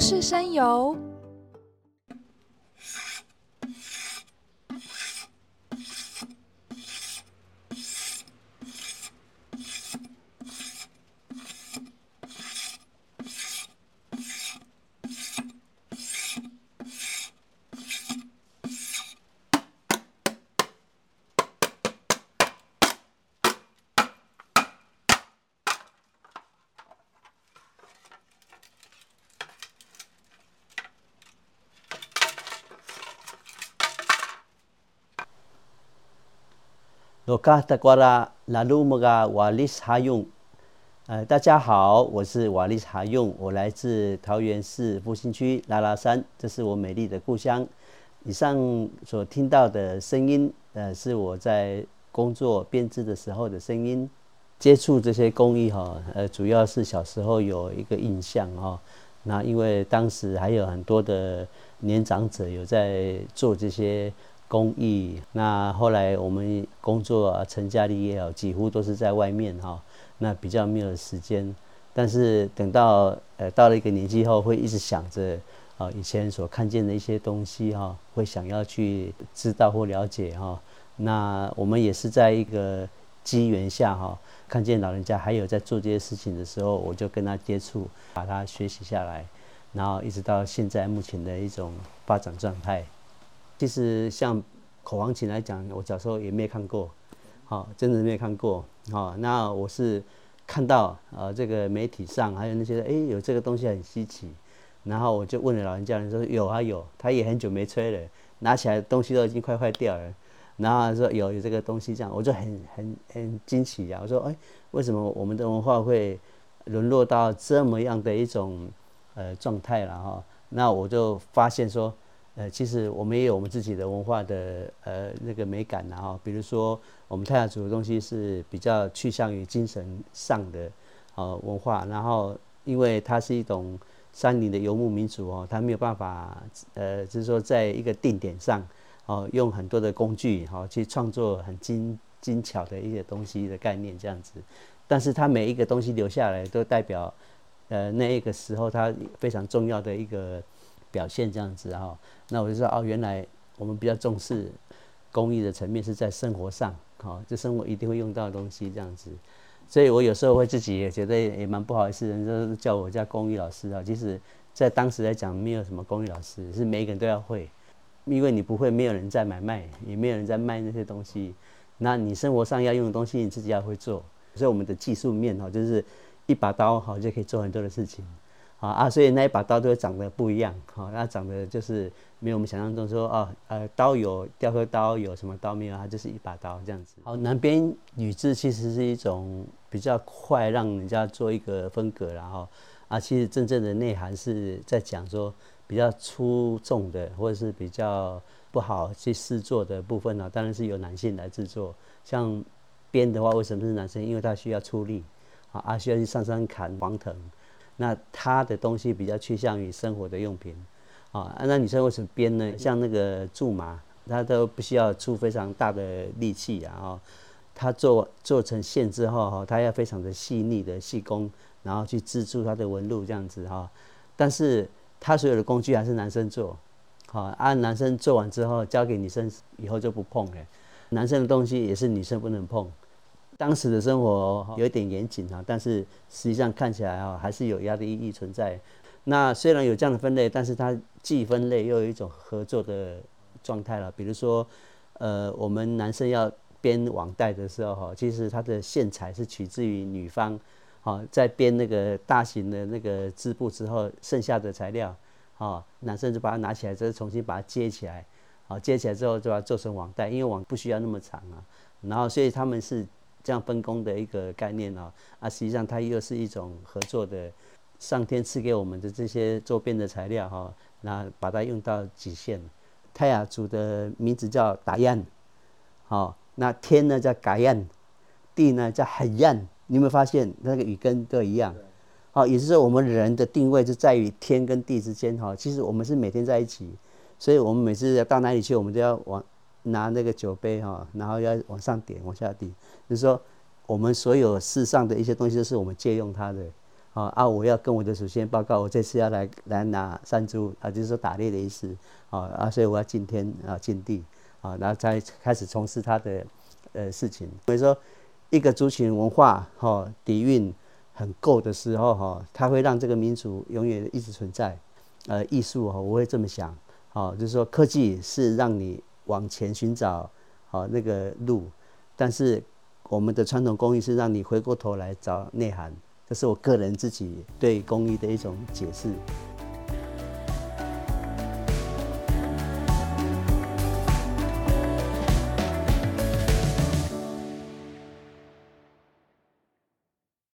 是山油罗卡达瓜拉拉鲁木嘎瓦利斯哈用，呃，大家好，我是瓦利斯哈用，我来自桃园市复兴区拉拉山，这是我美丽的故乡。以上所听到的声音，呃，是我在工作编织的时候的声音。接触这些工艺哈，呃，主要是小时候有一个印象哈，那因为当时还有很多的年长者有在做这些。公益，那后来我们工作啊，成家立业啊，几乎都是在外面哈，那比较没有时间。但是等到呃到了一个年纪后，会一直想着啊以前所看见的一些东西哈，会想要去知道或了解哈。那我们也是在一个机缘下哈，看见老人家还有在做这些事情的时候，我就跟他接触，把他学习下来，然后一直到现在目前的一种发展状态。其实像口簧琴来讲，我小时候也没看过，好，真的没看过，好，那我是看到呃这个媒体上还有那些，哎，有这个东西很稀奇，然后我就问了老人家，人说有啊有，他也很久没吹了，拿起来东西都已经快坏掉了，然后说有有这个东西这样，我就很很很惊奇呀，我说哎，为什么我们的文化会沦落到这么样的一种呃状态了哈？那我就发现说。呃，其实我们也有我们自己的文化的呃那个美感然后比如说我们泰雅族的东西是比较趋向于精神上的呃文化，然后因为它是一种山林的游牧民族哦，它没有办法呃，就是说在一个定点上哦，用很多的工具好去创作很精精巧的一些东西的概念这样子，但是它每一个东西留下来都代表呃那一个时候它非常重要的一个。表现这样子哈，那我就说哦，原来我们比较重视工艺的层面是在生活上，好，这生活一定会用到的东西这样子，所以我有时候会自己也觉得也蛮不好意思，人家叫我叫工艺老师啊，其实在当时来讲没有什么工艺老师，是每个人都要会，因为你不会，没有人在买卖，也没有人在卖那些东西，那你生活上要用的东西你自己要会做，所以我们的技术面哈，就是一把刀好就可以做很多的事情。啊啊，所以那一把刀都长得不一样，哈，它长得就是没有我们想象中说哦，呃，刀有雕刻刀，有什么刀没有，它就是一把刀这样子。好，南边女字其实是一种比较快让人家做一个风格，然后啊，其实真正的内涵是在讲说比较出众的，或者是比较不好去试做的部分呢，当然是由男性来制作。像编的话，为什么是男生？因为他需要出力，啊，啊，需要去上山砍黄藤。那他的东西比较趋向于生活的用品，啊，那女生为什么编呢？像那个苎麻，它都不需要出非常大的力气啊，哈，它做做成线之后，哈，它要非常的细腻的细工，然后去织出它的纹路这样子哈。但是它所有的工具还是男生做，好，按男生做完之后交给女生以后就不碰了，男生的东西也是女生不能碰。当时的生活有点严谨啊，但是实际上看起来啊，还是有压力意义存在。那虽然有这样的分类，但是它既分类又有一种合作的状态了。比如说，呃，我们男生要编网带的时候哈，其实它的线材是取自于女方，好，在编那个大型的那个织布之后，剩下的材料，啊，男生就把它拿起来，再重新把它接起来，好，接起来之后就把它做成网带，因为网不需要那么长啊。然后，所以他们是。这样分工的一个概念哦，啊，实际上它又是一种合作的，上天赐给我们的这些周边的材料哈，那把它用到极限。泰雅族的名字叫达彦，好，那天呢叫嘎彦，地呢叫海彦。你有没有发现那个语根都一样？好，也就是我们人的定位就在于天跟地之间哈。其实我们是每天在一起，所以我们每次要到哪里去，我们都要往。拿那个酒杯哈，然后要往上点，往下滴，就是说，我们所有世上的一些东西都是我们借用它的，啊啊，我要跟我的祖先报告，我这次要来来拿山猪啊，就是说打猎的意思。啊啊，所以我要敬天啊敬地。啊，然后再开始从事他的呃事情。所以说，一个族群文化哈底蕴很够的时候哈，它会让这个民族永远一直存在。呃，艺术哈，我会这么想，好，就是说科技是让你往前寻找好那个路，但是我们的传统工艺是让你回过头来找内涵。这是我个人自己对工艺的一种解释。